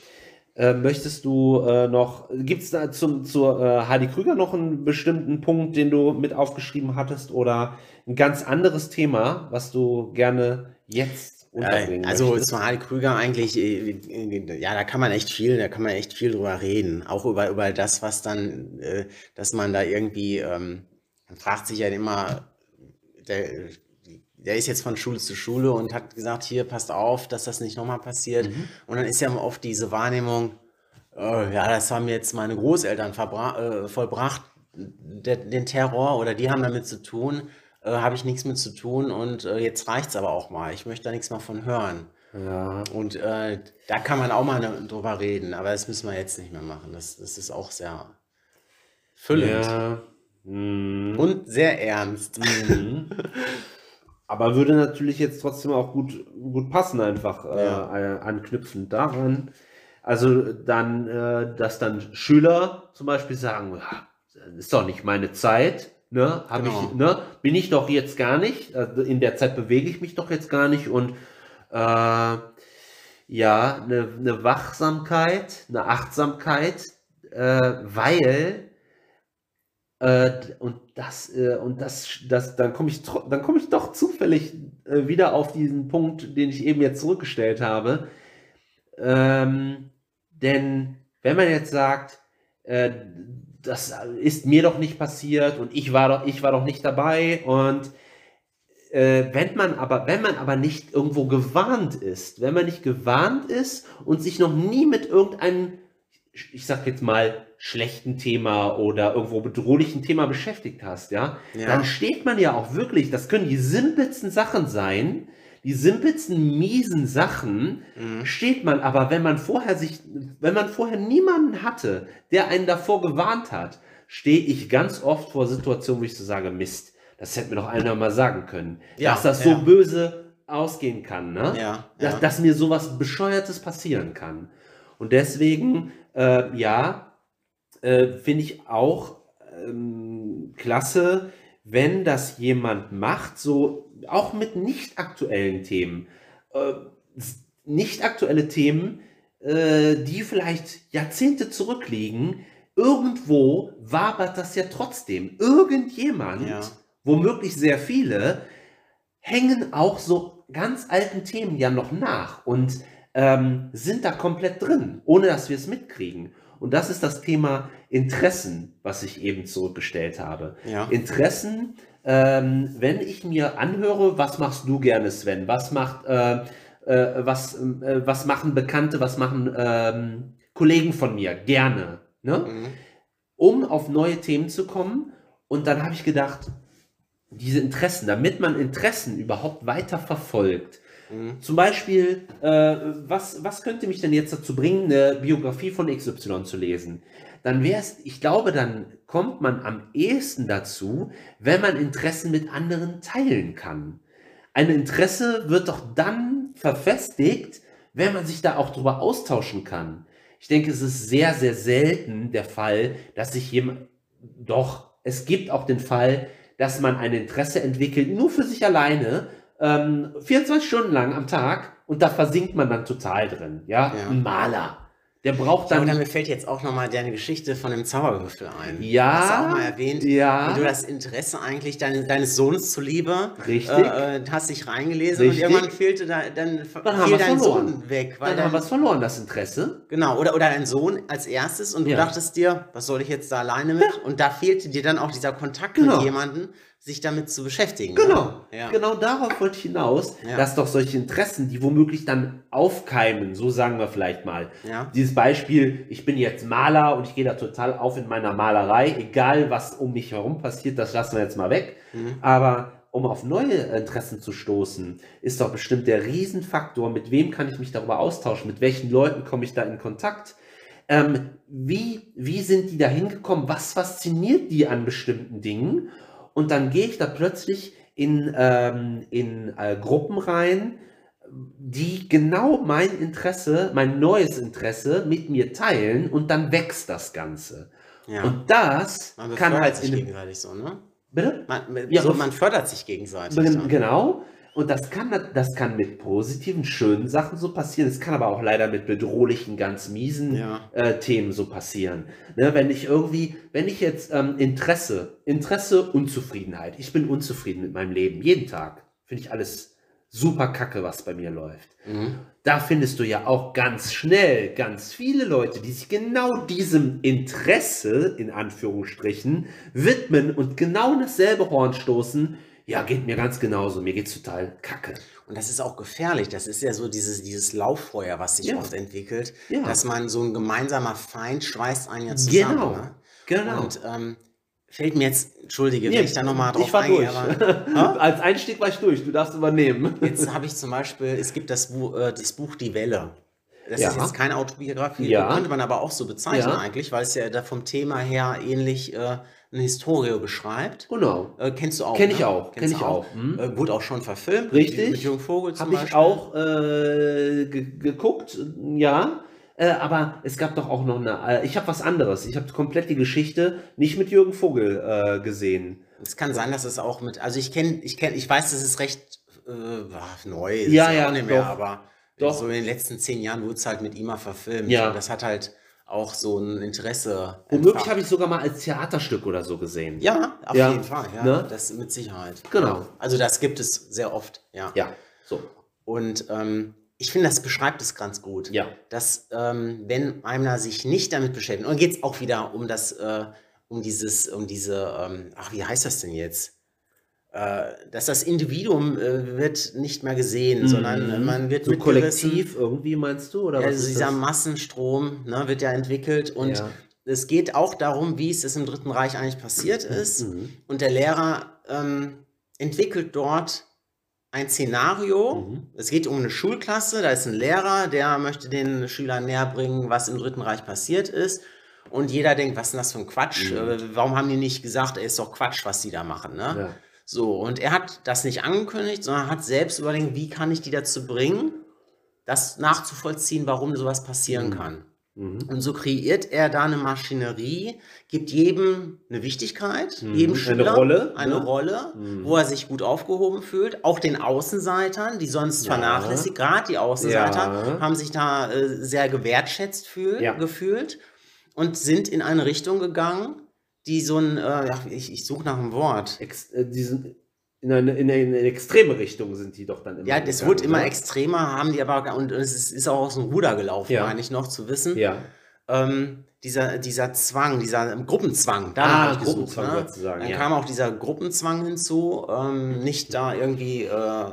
Äh, möchtest du äh, noch, gibt es da zum, zur äh, Krüger noch einen bestimmten Punkt, den du mit aufgeschrieben hattest oder ein ganz anderes Thema, was du gerne jetzt unterbringen Äh, also möchtest? zu Hardy Krüger eigentlich, äh, ja, da kann man echt viel, da kann man echt viel drüber reden. Auch über, über das, was dann, äh, dass man da irgendwie, ähm, man fragt sich ja immer, der, der ist jetzt von Schule zu Schule und hat gesagt, hier, passt auf, dass das nicht nochmal passiert. Und dann ist ja oft diese Wahrnehmung, äh, ja, das haben jetzt meine Großeltern äh, vollbracht, der, den Terror oder die haben damit zu tun, äh, habe ich nichts mit zu tun und äh, jetzt reicht's aber auch mal. Ich möchte da nichts mehr von hören. ja. Und äh, da kann man auch mal ne- drüber reden, aber das müssen wir jetzt nicht mehr machen. Das, das ist auch sehr füllend Ja. Hm. und sehr ernst. Mhm. Aber würde natürlich jetzt trotzdem auch gut, gut passen, einfach äh, Ja. äh, anknüpfend daran. Also dann, äh, dass dann Schüler zum Beispiel sagen, "Ja, das ist doch nicht meine Zeit, ne? Hab Genau. ich, ne? Bin ich doch jetzt gar nicht. Also in der Zeit bewege ich mich doch jetzt gar nicht und äh, ja, eine, eine Wachsamkeit, eine Achtsamkeit, äh, weil Äh, und das, äh, und das, das, dann komme ich, dann komme ich doch zufällig äh, wieder auf diesen Punkt, den ich eben jetzt zurückgestellt habe. Ähm, denn wenn man jetzt sagt, äh, das ist mir doch nicht passiert und ich war doch, ich war doch nicht dabei und äh, wenn man aber, wenn man aber nicht irgendwo gewarnt ist, wenn man nicht gewarnt ist und sich noch nie mit irgendeinem, ich sag jetzt mal, schlechten Thema oder irgendwo bedrohlichen Thema beschäftigt hast, ja, Ja. dann steht man ja auch wirklich, das können die simpelsten Sachen sein, die simpelsten miesen Sachen, Mhm. steht man aber, wenn man vorher sich, wenn man vorher niemanden hatte, der einen davor gewarnt hat, stehe ich ganz oft vor Situationen, wo ich so sage, Mist, das hätte mir doch einer mal sagen können, Ja, dass das so ja. böse ausgehen kann, ne? Ja, Dass, ja. dass mir sowas Bescheuertes passieren kann. Und deswegen, äh, ja, äh, finde ich auch ähm, klasse, wenn das jemand macht, so auch mit nicht aktuellen Themen. Äh, nicht aktuelle Themen, äh, die vielleicht Jahrzehnte zurückliegen, irgendwo wabert das ja trotzdem. Irgendjemand, Ja. womöglich sehr viele, hängen auch so ganz alten Themen ja noch nach und ähm, sind da komplett drin, ohne dass wir es mitkriegen. Und das ist das Thema Interessen, was ich eben zurückgestellt habe. Ja. Interessen, ähm, wenn ich mir anhöre, was machst du gerne, Sven? Was macht, äh, äh, was, äh, was machen Bekannte, was machen ähm, Kollegen von mir gerne? Ne? Mhm. um auf neue Themen zu kommen. Und dann habe ich gedacht, diese Interessen, damit man Interessen überhaupt weiter verfolgt. Mhm. Zum Beispiel, äh, was, was könnte mich denn jetzt dazu bringen, eine Biografie von XY zu lesen? Dann wäre es, ich glaube, dann kommt man am ehesten dazu, wenn man Interessen mit anderen teilen kann. Ein Interesse wird doch dann verfestigt, wenn man sich da auch drüber austauschen kann. Ich denke, es ist sehr, sehr selten der Fall, dass sich jemand, doch, es gibt auch den Fall, dass man ein Interesse entwickelt, nur für sich alleine, ähm, 24 Stunden lang am Tag und da versinkt man dann total drin. Ja, Ja. ein Maler, der braucht Ja, dann. und mir fällt jetzt auch nochmal deine Geschichte von dem Zauberwürfel ein. Ja, Hast du auch mal erwähnt, ja. wie du das Interesse eigentlich deine, deines Sohnes zuliebe Richtig. Äh, äh, hast dich reingelesen Richtig. und irgendwann fehlte da, dann, Dann fiel dein verloren. Sohn weg. Weil dann haben wir es verloren, das Interesse. genau, oder, oder dein Sohn als erstes und du Ja. dachtest dir, was soll ich jetzt da alleine mit? Und da fehlte dir dann auch dieser Kontakt Genau. mit jemandem, sich damit zu beschäftigen. ne? Genau, Ja. genau darauf wollte ich hinaus, Ja. dass doch solche Interessen, die womöglich dann aufkeimen, so sagen wir vielleicht mal. Ja. Dieses Beispiel, ich bin jetzt Maler und ich gehe da total auf in meiner Malerei, egal was um mich herum passiert, das lassen wir jetzt mal weg. Mhm. Aber um auf neue Interessen zu stoßen, ist doch bestimmt der Riesenfaktor, mit wem kann ich mich darüber austauschen, mit welchen Leuten komme ich da in Kontakt. Ähm, wie, wie sind die da hingekommen? Was fasziniert die an bestimmten Dingen? Und dann gehe ich da plötzlich in, ähm, in äh, Gruppen rein, die genau mein Interesse, mein neues Interesse mit mir teilen und dann wächst das Ganze. Ja. Und das man kann halt sich in gegenseitig so, ne? bitte? Man, Ja, so, man fördert sich gegenseitig. Gen- dann. Und das kann, das kann mit positiven, schönen Sachen so passieren. Es kann aber auch leider mit bedrohlichen, ganz miesen Ja. äh, Themen so passieren. Ne, wenn ich irgendwie, wenn ich jetzt ähm, Interesse, Interesse, Unzufriedenheit, ich bin unzufrieden mit meinem Leben, jeden Tag, finde ich alles super kacke, was bei mir läuft. Mhm. Da findest du ja auch ganz schnell ganz viele Leute, die sich genau diesem Interesse, in Anführungsstrichen, widmen und genau dasselbe Horn stoßen. Ja, geht mir ganz genauso. Mir geht's total kacke. Und das ist auch gefährlich. Das ist ja so dieses, dieses Lauffeuer, was sich Ja. oft entwickelt, Ja. dass man so ein gemeinsamer Feind schweißt einen ja zusammen. Genau. Ne? Genau. Und ähm, fällt mir jetzt, entschuldige, Nee, wenn ich da nochmal drauf ich war eingehe, durch. aber Als Einstieg war ich durch. Du darfst übernehmen. jetzt habe ich zum Beispiel, es gibt das, Bu äh, das Buch Die Welle. Das Ja. ist jetzt keine Autobiografie, Ja. könnte man aber auch so bezeichnen Ja. eigentlich, weil es ja da vom Thema her ähnlich äh, eine Historie beschreibt. Genau. Äh, kennst du auch? Kenn ne? ich auch, Kennst kenn ich auch. Mhm. Äh, wurde auch schon verfilmt. Richtig. Mit Jürgen Vogel zum Habe ich Beispiel. auch äh, ge geguckt, ja. Äh, aber es gab doch auch noch eine. Äh, ich habe was anderes. Ich habe komplett die Geschichte nicht mit Jürgen Vogel gesehen. Es kann sein, dass es auch mit, also ich kenne, ich kenne, ich weiß, dass es recht neu ist, Ja, ja auch nicht mehr, doch. aber Doch. so in den letzten zehn Jahren wurde es halt mit ihm mal verfilmt. Ja. Und das hat halt auch so ein Interesse. Womöglich habe ich sogar mal als Theaterstück oder so gesehen. Ja, auf Ja, jeden Fall, ja. ne? Das mit Sicherheit. Genau. Also das gibt es sehr oft, ja. Ja, so. Und ähm, ich finde, das beschreibt es ganz gut. Ja. Dass, ähm, wenn einer sich nicht damit beschäftigt, und geht es auch wieder um das, äh, um dieses, um diese, ähm, ach, wie heißt das denn jetzt? Äh, dass das Individuum äh, wird nicht mehr gesehen, sondern äh, man wird Mhm. so kollektiv irgendwie meinst du? Oder Ja, was also dieser das? Massenstrom ne, wird ja entwickelt und Ja. es geht auch darum, wie es im Dritten Reich eigentlich passiert ist. Mhm. Und der Lehrer ähm, entwickelt dort ein Szenario. Mhm. Es geht um eine Schulklasse, da ist ein Lehrer, der möchte den Schülern näher bringen, was im Dritten Reich passiert ist. Und jeder denkt, was ist denn das für ein Quatsch? Äh, warum haben die nicht gesagt, ey, ist doch Quatsch, was die da machen? Ne? Ja. So, und er hat das nicht angekündigt, sondern hat selbst überlegt, wie kann ich die dazu bringen, das nachzuvollziehen, warum sowas passieren kann. Mhm. Und so kreiert er da eine Maschinerie, gibt jedem eine Wichtigkeit, Mhm. jedem Eine Schüler Rolle, eine ne? Rolle Mhm. wo er sich gut aufgehoben fühlt. Auch den Außenseitern, die sonst Ja. vernachlässigt, gerade die Außenseiter, Ja. haben sich da äh, sehr gewertschätzt fühl, Ja. gefühlt und sind in eine Richtung gegangen, die so ein, äh, ich, ich suche nach einem Wort. Ex äh, diesen, in, eine, in, eine, in eine extreme Richtung sind die doch dann immer. Ja, das wurde immer ne? extremer, haben die aber, und es ist, ist auch aus dem Ruder gelaufen, Ja. meine ich noch zu wissen. Ja. ähm, dieser, dieser Zwang, dieser ähm, Gruppenzwang, da Ah, habe ich gesucht. Gruppenzwang Ne? wolltest du sagen, Dann ja. kam auch dieser Gruppenzwang hinzu, ähm, nicht da irgendwie äh,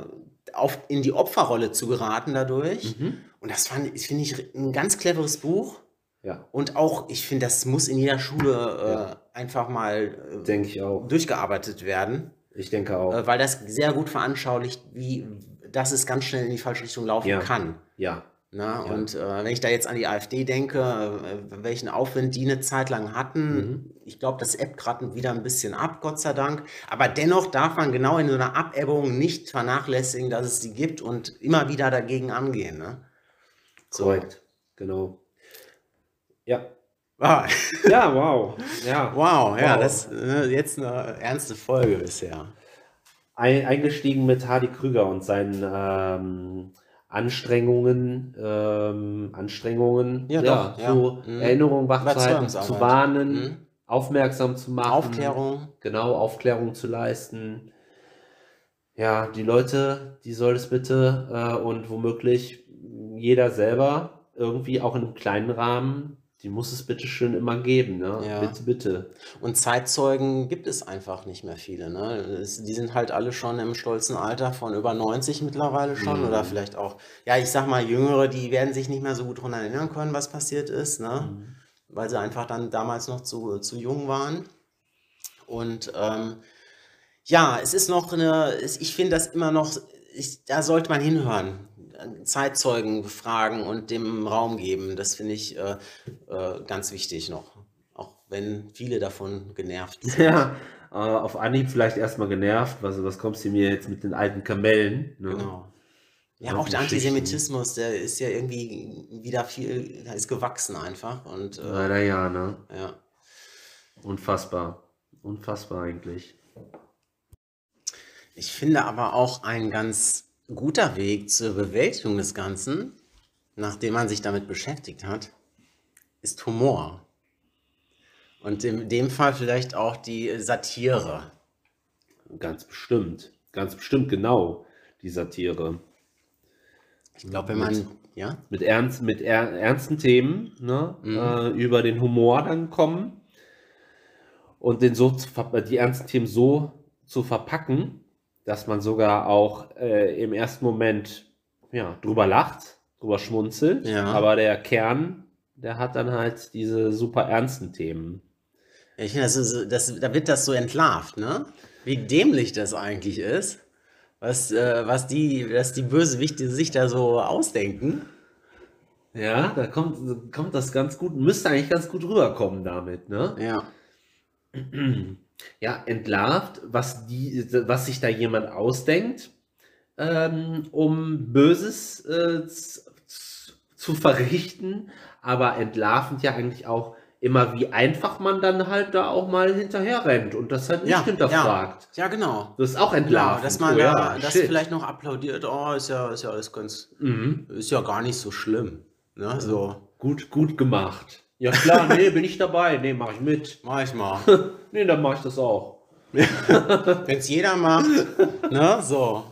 auf, in die Opferrolle zu geraten dadurch. Mhm. Und das fand ich, finde ich, ein ganz cleveres Buch. Ja, Und auch, ich finde, das muss in jeder Schule äh, Ja. einfach mal äh, denke ich auch. durchgearbeitet werden, Ich denke auch. äh, weil das sehr gut veranschaulicht, wie dass es ganz schnell in die falsche Richtung laufen Ja. kann. ja. Na, Und äh, wenn ich da jetzt an die AfD denke, äh, welchen Aufwind die eine Zeit lang hatten, Mhm. ich glaube, das ebbt gerade wieder ein bisschen ab, Gott sei Dank. Aber dennoch darf man genau in so einer Abebbung nicht vernachlässigen, dass es die gibt und immer wieder dagegen angehen. Ne? So. Korrekt. Genau. Ja. Ah, Ja, wow. Ja. wow, ja, Wow. das äh, jetzt eine ernste Folge bisher. Ein, eingestiegen mit Hardy Krüger und seinen ähm, Anstrengungen, ähm, Anstrengungen, Ja, doch, ja. so Mhm. Erinnerungen wachzuhalten, zu warnen, Mhm. aufmerksam zu machen. Aufklärung. Genau, Aufklärung zu leisten. Ja, die Leute, die soll es bitte äh, und womöglich jeder selber irgendwie auch in einem kleinen Rahmen, die muss es bitte schön immer geben, ne? Ja. Bitte, bitte. Und Zeitzeugen gibt es einfach nicht mehr viele. Ne? Es, die sind halt alle schon im stolzen Alter von über 90 mittlerweile schon Mhm. oder vielleicht auch, ja, ich sag mal, Jüngere, die werden sich nicht mehr so gut daran erinnern können, was passiert ist, ne? Mhm. weil sie einfach dann damals noch zu, zu jung waren. Und ähm, ja, es ist noch eine, ich finde das immer noch, ich, da sollte man hinhören. Zeitzeugen befragen und dem Raum geben, das finde ich äh, äh, ganz wichtig noch. Auch wenn viele davon genervt sind. Ja, äh, auf Anhieb vielleicht erstmal genervt. Was, was kommst du mir jetzt mit den alten Kamellen? Ne? Genau. Ja, auch der Geschichten. Antisemitismus, der ist ja irgendwie wieder viel, der ist gewachsen einfach. Und äh, Leider ja, ne? ja. Unfassbar. Unfassbar eigentlich. Ich finde aber auch ein ganz guter Weg zur Bewältigung des Ganzen, nachdem man sich damit beschäftigt hat, ist Humor. Und in dem Fall vielleicht auch die Satire. Ganz bestimmt. Ganz bestimmt genau, die Satire. Ich glaube, wenn man, ja, Mit, ernst, mit er, ernsten Themen ne? Mhm. äh, über den Humor dann kommen und den so zu, die ernsten Themen so zu verpacken, dass man sogar auch äh, im ersten Moment ja, drüber lacht, drüber schmunzelt, Ja. aber der Kern, der hat dann halt diese super ernsten Themen. ich finde, das ist, das, da wird das so entlarvt, ne? Wie dämlich das eigentlich ist, was, äh, was die, was die Bösewichte sich da so ausdenken. Ja, da kommt, kommt das ganz gut, müsste eigentlich ganz gut rüberkommen damit, ne? Ja. ja, entlarvt, was, die, was sich da jemand ausdenkt, ähm, um Böses äh, zu verrichten, aber entlarvend ja eigentlich auch immer, wie einfach man dann halt da auch mal hinterher rennt und das halt nicht Ja, hinterfragt. Ja, genau. Das ist auch Genau, entlarvend. dass man oh, ja, da, das vielleicht noch applaudiert, oh, ist ja, ist ja alles ganz, Mhm. ist ja gar nicht so schlimm. Ne? So, Gut, gut gemacht. Ja klar, nee, bin ich dabei. Nee, mach ich mit. Mach ich mal. Nee, dann mach ich das auch. Wenn es jeder macht, ne, so.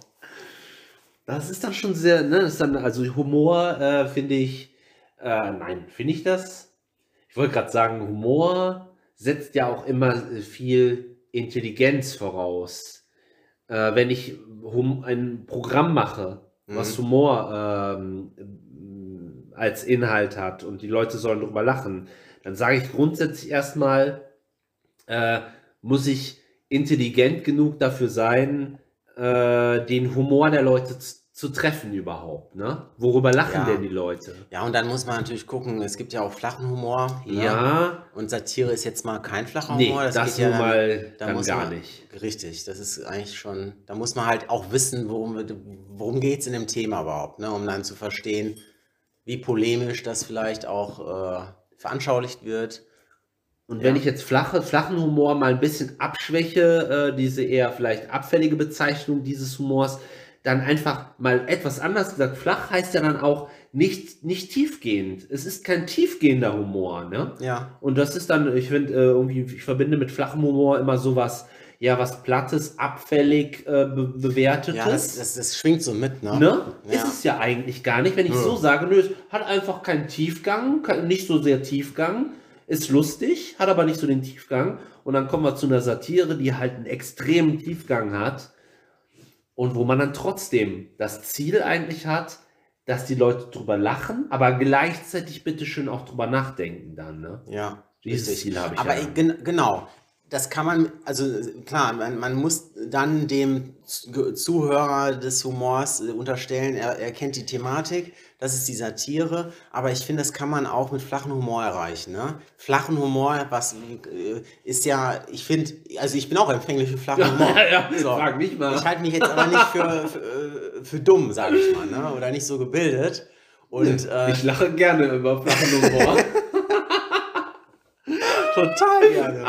Das ist dann schon sehr, ne, das ist dann, also Humor äh, finde ich, äh, nein, finde ich das? Ich wollte gerade sagen, Humor setzt ja auch immer äh, viel Intelligenz voraus. Äh, wenn ich hum ein Programm mache, was Humor ähm, als Inhalt hat und die Leute sollen drüber lachen, dann sage ich grundsätzlich erstmal, äh, muss ich intelligent genug dafür sein, äh, den Humor der Leute zu, zu treffen überhaupt, ne? Worüber lachen Ja. denn die Leute? Ja, und dann muss man natürlich gucken, es gibt ja auch flachen Humor. ne? Ja, Und Satire ist jetzt mal kein flacher nee, Humor. das, geht ja mal da dann gar man, nicht. Richtig, das ist eigentlich schon, da muss man halt auch wissen, worum, worum geht es in dem Thema überhaupt, ne? um dann zu verstehen, wie polemisch das vielleicht auch äh, veranschaulicht wird. Und wenn Ja. ich jetzt flache, flachen Humor mal ein bisschen abschwäche, äh, diese eher vielleicht abfällige Bezeichnung dieses Humors, dann einfach mal etwas anders gesagt. Flach heißt ja dann auch nicht, nicht tiefgehend. Es ist kein tiefgehender Humor, ne? Ja. Und das ist dann, ich finde, äh, irgendwie, ich verbinde mit flachem Humor immer sowas, ja, was Plattes, abfällig äh, be bewertetes. Ja, das, das, das schwingt so mit, ne? Ne? Ja. Ist es ja eigentlich gar nicht. Wenn ich Ja. so sage, nö, es hat einfach keinen Tiefgang, nicht so sehr Tiefgang, ist lustig, hat aber nicht so den Tiefgang. Und dann kommen wir zu einer Satire, die halt einen extremen Tiefgang hat und wo man dann trotzdem das Ziel eigentlich hat, dass die Leute drüber lachen, aber gleichzeitig bitteschön auch drüber nachdenken dann. Ne? Ja, Dieses richtig. Ziel habe ich Aber ja. ich- gen genau, das kann man, also klar, man, man muss dann dem Zuhörer des Humors äh, unterstellen, er, er kennt die Thematik, das ist die Satire, aber ich finde, das kann man auch mit flachen Humor erreichen. Ne? Flachen Humor, was äh, ist ja, ich finde, also ich bin auch empfänglich für flachen Humor. ja, So. frag mich mal. Ich halte mich jetzt aber nicht für, für, äh, für dumm, sage ich mal, ne? oder nicht so gebildet. Und äh, ich lache gerne über flachen Humor. Total gerne.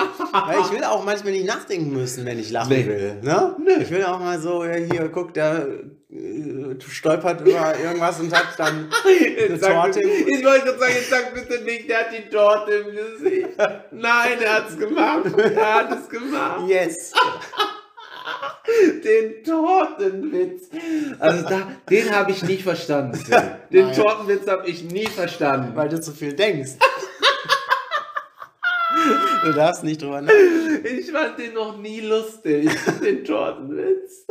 Weil ich will auch manchmal nicht nachdenken müssen, wenn ich lachen Nee. will. Ne? Ich will auch mal so, ja, hier, guck, der äh, stolpert über irgendwas und hat dann eine Torte. im- Ich wollte gerade sagen, jetzt sag bitte nicht, der hat die Torte im Gesicht. Nein, er hat's gemacht. Er hat es gemacht. Yes. Den Tortenwitz. Also da, den habe ich nie verstanden. Den Nein. Tortenwitz habe ich nie verstanden. Weil du zu viel denkst. Du darfst nicht drüber nachdenken. Ich fand den noch nie lustig. Den Tortenwitz.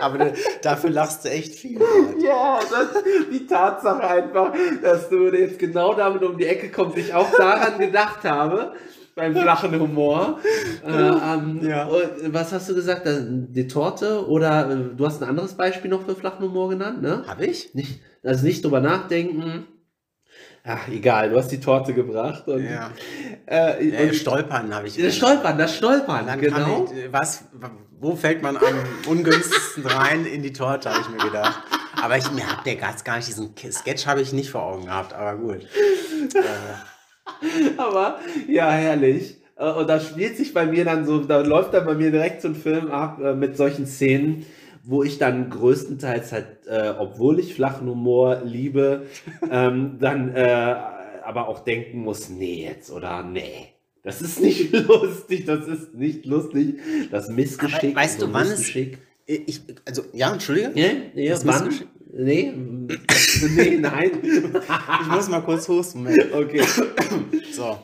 Aber du, dafür lachst du echt viel. Mann. Ja, das, die Tatsache einfach, dass du jetzt genau damit um die Ecke kommst, ich auch daran gedacht habe, beim flachen Humor. Äh, ähm, Ja. Was hast du gesagt? Die Torte oder äh, du hast ein anderes Beispiel noch für flachen Humor genannt, ne? Hab ich? Nicht, also nicht drüber nachdenken. Ach, egal, du hast die Torte gebracht. Und, Ja. äh, ja und Stolpern habe ich. das Stolpern, das Stolpern, Dann genau. kann ich, was, wo fällt man am ungünstigsten rein in die Torte, habe ich mir gedacht. Aber ich mir hab der Gast gar nicht diesen Sketch habe ich nicht vor Augen gehabt, aber gut. Aber ja, herrlich. Äh, Und da spielt sich bei mir dann so, da läuft dann bei mir direkt so ein Film ab äh, mit solchen Szenen, wo ich dann größtenteils halt, äh, obwohl ich flachen Humor liebe, ähm, dann äh, aber auch denken muss, nee jetzt oder nee. Das ist nicht lustig, das ist nicht lustig. Das Missgeschick. Aber weißt du, wann es- Missgeschick. Ich, also, ja, entschuldige. Ja, ja, Das wann? Nee, nee, nein. Ich muss mal kurz husten. Okay. So.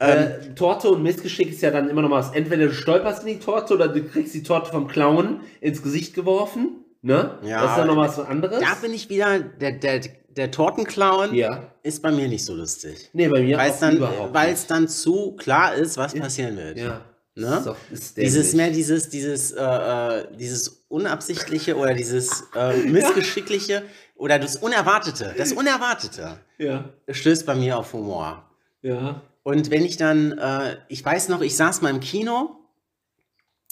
Ähm, Äh, Torte und Missgeschick ist ja dann immer noch mal was. Entweder du stolperst in die Torte oder du kriegst die Torte vom Clown ins Gesicht geworfen. Ne? Ja, das ist dann noch was anderes. da bin ich wieder, der, der, der Tortenclown ja. ist bei mir nicht so lustig. Nee, bei mir Weil auch es dann, überhaupt weil es dann zu klar ist, was passieren wird. Ja. Ne? Das ist Dieses mehr dieses, dieses, äh, äh, dieses unabsichtliche oder dieses äh, missgeschickliche oder das Unerwartete, das Unerwartete Ja. stößt bei mir auf Humor. Ja. Und wenn ich dann, äh, ich weiß noch, ich saß mal im Kino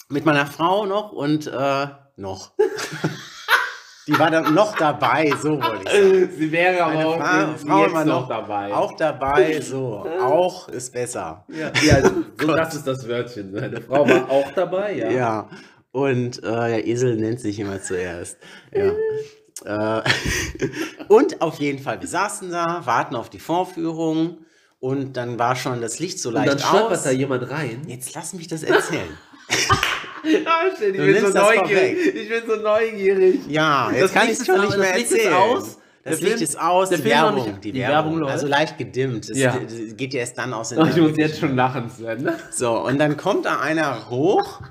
mit meiner Frau noch und äh, noch. Die war dann noch dabei, so wollte ich sagen. Sie wäre aber Meine auch Frau, jetzt Frau immer noch noch dabei. Auch dabei, so. Auch ist besser. ja, ja so, das ist das Wörtchen. Deine Frau war auch dabei, ja. Ja. Und äh, der Esel nennt sich immer zuerst. Ja. Äh, und auf jeden Fall, wir saßen da, warten auf die Vorführung und dann war schon das Licht so Und leicht dann stolpert aus. da jemand rein. Jetzt lass mich das erzählen. Ja, ich nimmst das vorweg. Ich bin so neugierig. Ja, jetzt Das kann ich es schon nicht mehr das erzählen. aus. Das Licht ist aus, die Werbung, nicht- die die Werbung. Werbung. Also leicht gedimmt. Das, Ja. geht ja erst dann aus. Oh, der ich muss jetzt schon lachen, Sven. So, und dann kommt da einer hoch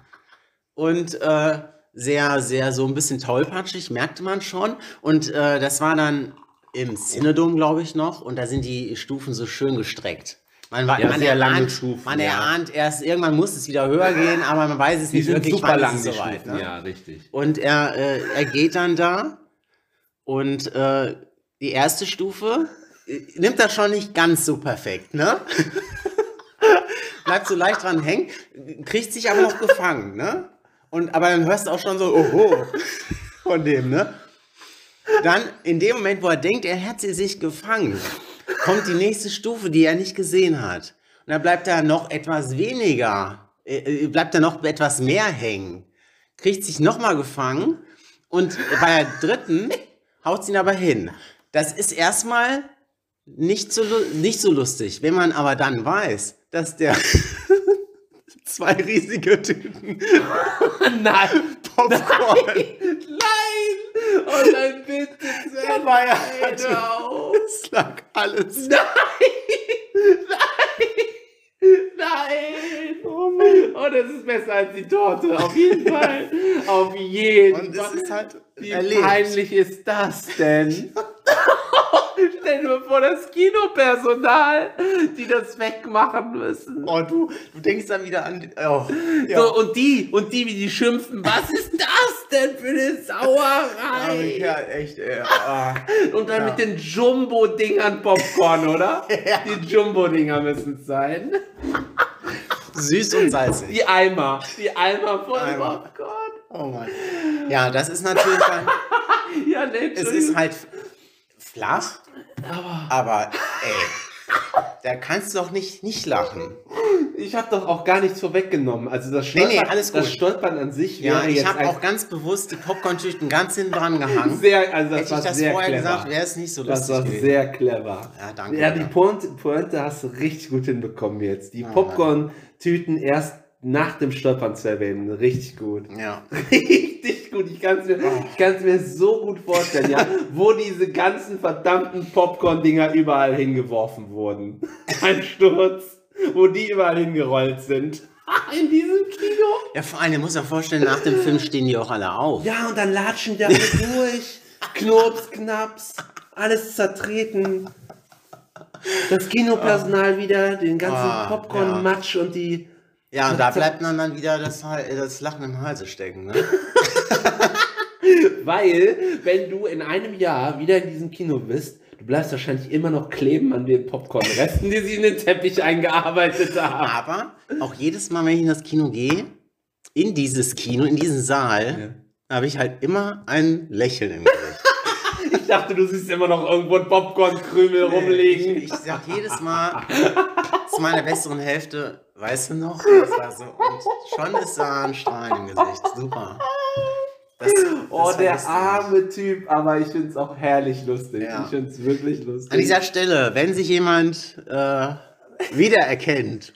und äh, sehr, sehr so ein bisschen tollpatschig, merkte man schon. Und äh, das war dann im Cinedom, glaube ich, noch. Und da sind die Stufen so schön gestreckt. Man, Ja, man, erahnt, Stufen, man ja. erahnt erst, irgendwann muss es wieder höher gehen, aber man weiß es Die nicht sind wirklich, super wann lang, ist es soweit. Ne? Ja, richtig. Und er, äh, er geht dann da und äh, die erste Stufe äh, nimmt das schon nicht ganz so perfekt, ne? Bleibt so leicht dran hängen, kriegt sich aber noch gefangen, ne? Und, aber dann hörst du auch schon so, oho, von dem, ne? Dann, in dem Moment, wo er denkt, er hat sie sich gefangen, kommt die nächste Stufe, die er nicht gesehen hat. Und dann bleibt er noch etwas weniger, äh, äh, bleibt er noch etwas mehr hängen, kriegt sich nochmal gefangen und bei der dritten haut ihn aber hin. Das ist erstmal nicht so, nicht so lustig. Wenn man aber dann weiß, dass der zwei riesige Tüten Nein! Popcorn Nein! Oh nein, bitte, dabei Nein, hatte. auf. Es lag alles. Nein! Nein! Nein! Oh Mann. Oh, das ist besser als die Torte, auf jeden Fall. Auf jeden Und es Fall. ist halt Wie erlebt. peinlich ist das denn? Stell dir mal vor, das Kinopersonal, die das wegmachen müssen. Oh, du, du denkst dann wieder an. die- Oh, ja. So, und die, und die, wie die schimpfen, was ist das denn für eine Sauerei? ja, echt, ey. ah. Und dann Ja. mit den Jumbo-Dingern Popcorn, oder? Ja. Die Jumbo-Dinger müssen es sein. Süß und salzig. Die Eimer. Die Eimer voll Eimer. Popcorn. Oh Mann. Ja, das ist natürlich dann. Ja, nee, Es ist halt flach, aber ey, da kannst du doch nicht, nicht lachen. Ich habe doch auch gar nichts vorweggenommen. Also das Nee, nee, Stolpern, alles das gut. Stolpern an sich Ja, ich habe auch ganz bewusst die Popcorn-Tüten ganz hinten dran gehangen. sehr, also das Hätte war ich das sehr vorher clever. gesagt, wäre es nicht so das lustig war gewesen. sehr clever. Ja, danke. Ja, die. Pointe, Pointe hast du richtig gut hinbekommen jetzt. Die Popcorn-Tüten erst nach dem Stolpern zu erwähnen. Richtig gut. Ja. Richtig gut. Ich kann es mir, ich kann's mir so gut vorstellen, ja, wo diese ganzen verdammten Popcorn-Dinger überall hingeworfen wurden. Ein Sturz, wo die überall hingerollt sind. In diesem Kino. ja, vor allem, du musst dir vorstellen, nach dem Film stehen die auch alle auf. Ja, und dann latschen die alle durch. Knurps, Knaps, alles zertreten. Das Kinopersonal wieder, den ganzen Ah, Popcorn-Matsch und die. Ja, und da bleibt dann, dann wieder das, das Lachen im Halse stecken. Ne? Weil, wenn du in einem Jahr wieder in diesem Kino bist, du bleibst wahrscheinlich immer noch kleben an den Popcorn-Resten, die sie in den Teppich eingearbeitet haben. Aber auch jedes Mal, wenn ich in das Kino gehe, in dieses Kino, in diesen Saal, habe ich halt immer ein Lächeln im Gesicht. Ich dachte, du siehst immer noch irgendwo einen Popcorn-Krümel rumliegen. Ich, ich sag jedes Mal zu meiner besseren Hälfte, weißt du noch? Das war so, und schon ist da ein Strahlen im Gesicht. Super. Das, Oh, das der vergisst du nicht. arme Typ, aber ich finde es auch herrlich lustig. Ja. Ich finde es wirklich lustig. An dieser Stelle, wenn sich jemand äh, wiedererkennt,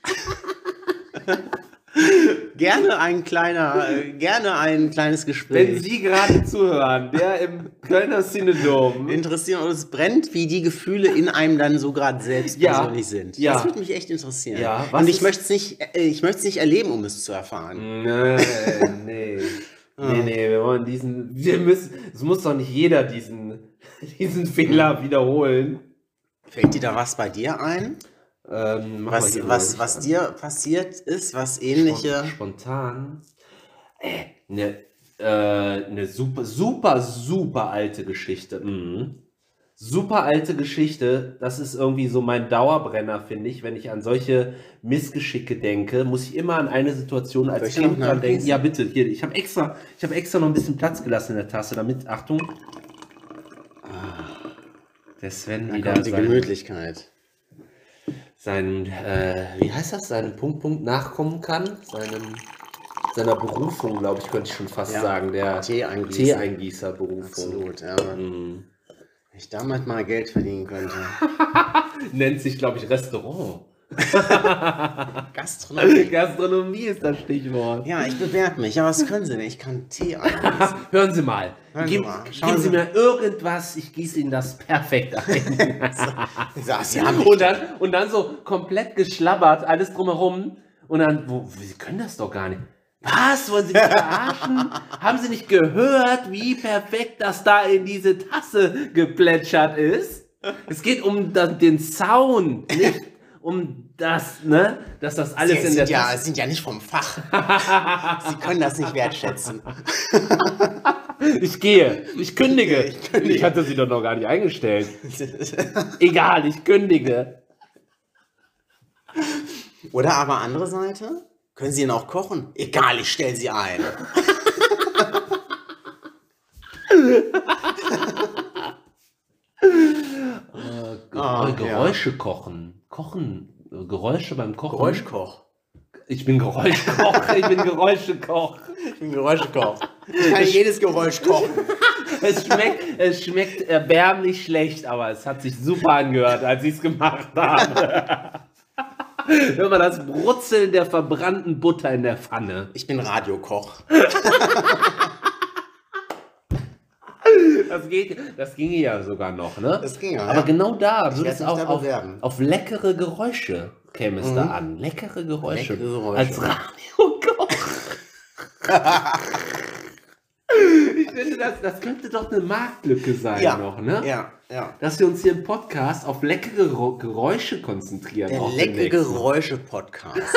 gerne ein kleiner, äh, gerne ein kleines Wenn Gespräch. Sie gerade zuhören, der im Kölner Cinedom. interessieren und es brennt, wie die Gefühle in einem dann so gerade selbst Ja, persönlich sind. ja. Das würde mich echt interessieren. Ja, und ich möchte es nicht, äh, ich möchte es nicht erleben, um es zu erfahren. Nee, nee. Nee, nee, wir wollen diesen. Wir müssen. Es muss doch nicht jeder diesen, diesen Fehler wiederholen. Fällt dir da was bei dir ein? Ähm, Was, was, was dir passiert ist, was ähnliche. Spontan. Äh, ne, äh, ne super, super, super alte Geschichte. Mhm. Super alte Geschichte. Das ist irgendwie so mein Dauerbrenner, finde ich. Wenn ich an solche Missgeschicke denke, muss ich immer an eine Situation als Kind dran denken. Ja, bitte. Hier, ich habe extra, ich habe extra noch ein bisschen Platz gelassen in der Tasse, damit, Achtung. Der Sven Da wieder kommt die Gemütlichkeit. Seinen äh, wie heißt das, seinen Punkt, Punkt nachkommen kann. Seinem, seiner Berufung, glaube ich, könnte ich schon fast Ja. sagen. Der. Tee-Eingießer-Berufung. Absolut, ja. Mhm. Wenn ich damit mal Geld verdienen könnte. Nennt sich, glaube ich, Restaurant. Gastronomie. Gastronomie ist das Stichwort. Ja, ich bewerbe mich. Aber was können Sie denn? Ich kann Tee eingießen. Hören Sie mal. Hören Sie mal. Schauen geben Sie Sie- mir irgendwas, ich gieße Ihnen das perfekt ein. Sie haben und, dann, und dann so komplett geschlabbert, alles drumherum. Und dann, wo, Sie können das doch gar nicht. Was? Wollen Sie mich verarschen? Haben Sie nicht gehört, wie perfekt das da in diese Tasse geplätschert ist? Es geht um den Sound, nicht um das, ne? Dass das alles Sie in der sind, ja, sind ja nicht vom Fach. Sie können das nicht wertschätzen. Ich gehe, ich kündige. Ich kündige. Ich hatte sie doch noch gar nicht eingestellt. Egal, ich kündige. Oder aber andere Seite, können Sie ihn auch kochen? Egal, ich stelle Sie ein. Ah, Äh, Geräusche kochen. Kochen. äh, Geräusche beim Kochen. Geräuschkoch. Ich bin Geräuschkoch. ich bin Geräuschekoch. Ich bin Geräuschekoch. Ich kann jedes Geräusch kochen. Es schmeckt, es schmeckt erbärmlich schlecht, aber es hat sich super angehört, als ich es gemacht habe. Hör mal das Brutzeln der verbrannten Butter in der Pfanne. Ich bin Radiokoch. Das, geht, das ginge ja sogar noch, ne? Das ging ja, Aber ja. genau da würde es auch auf, auf leckere Geräusche käme es da an. Leckere Geräusche. Leckere Geräusche. Als Radiokoch. ich finde, das, das könnte doch eine Marktlücke sein Ja, noch, ne? ja, ja. Dass wir uns hier im Podcast auf leckere Geräusche konzentrieren. Der leckere. Geräusche-Podcast.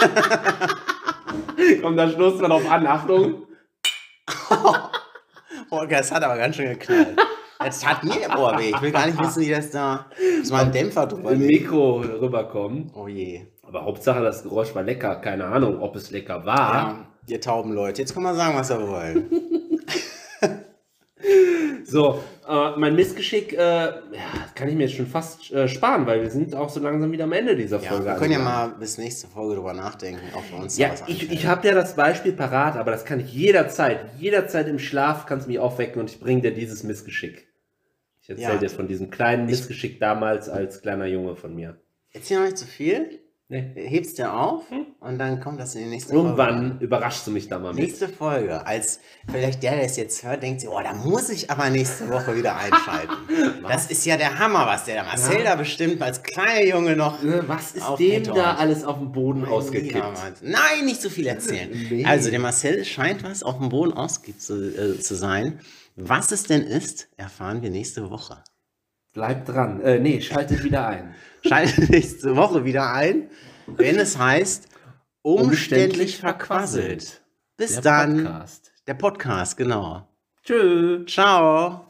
Komm, da stoßen wir drauf an. Achtung. Boah, das hat aber ganz schön geknallt. Jetzt hat mir im Ohr weh. Ich will gar nicht wissen, wie das da. Muss mal ein Dämpfer drüber Im. Mikro rüberkommen. Oh je. Aber Hauptsache, das Geräusch war lecker. Keine Ahnung, ob es lecker war. Ja, ihr tauben Leute. Jetzt kann man sagen, was ihr wollt. So, äh, mein Missgeschick, äh, ja, kann ich mir jetzt schon fast äh, sparen, weil wir sind auch so langsam wieder am Ende dieser Ja, Folge. wir können ja mal bis nächste Folge drüber nachdenken, ob wir uns Ja, ich, ich habe ja das Beispiel parat, aber das kann ich jederzeit, jederzeit im Schlaf kannst du mich aufwecken und ich bringe dir dieses Missgeschick. Ich erzähle Ja. dir von diesem kleinen Missgeschick damals als kleiner Junge von mir. Hier noch nicht zu viel. Nee. Hebst dir auf und dann kommt das in die nächste Folge. Irgendwann überraschst du mich da mal mit. Nächste Folge. Als vielleicht der, der es jetzt hört, denkt sich, oh, da muss ich aber nächste Woche wieder einschalten. das ist ja der Hammer, was der da Marcel Ja. da bestimmt als kleiner Junge noch. Ne, Was ist Auf dem da alles auf dem Boden Ja, ausgekippt? Mann. Nein, nicht so viel erzählen. Nee. Also, der Marcel scheint was auf dem Boden ausgibt zu, äh, zu sein. Was es denn ist, erfahren wir nächste Woche. Bleibt dran. Äh, nee, schaltet wieder ein. Schaltet nächste Woche wieder ein, wenn es heißt, umständlich verquasselt. Bis Der dann. Podcast. Der Podcast, genau. Tschüss. Ciao.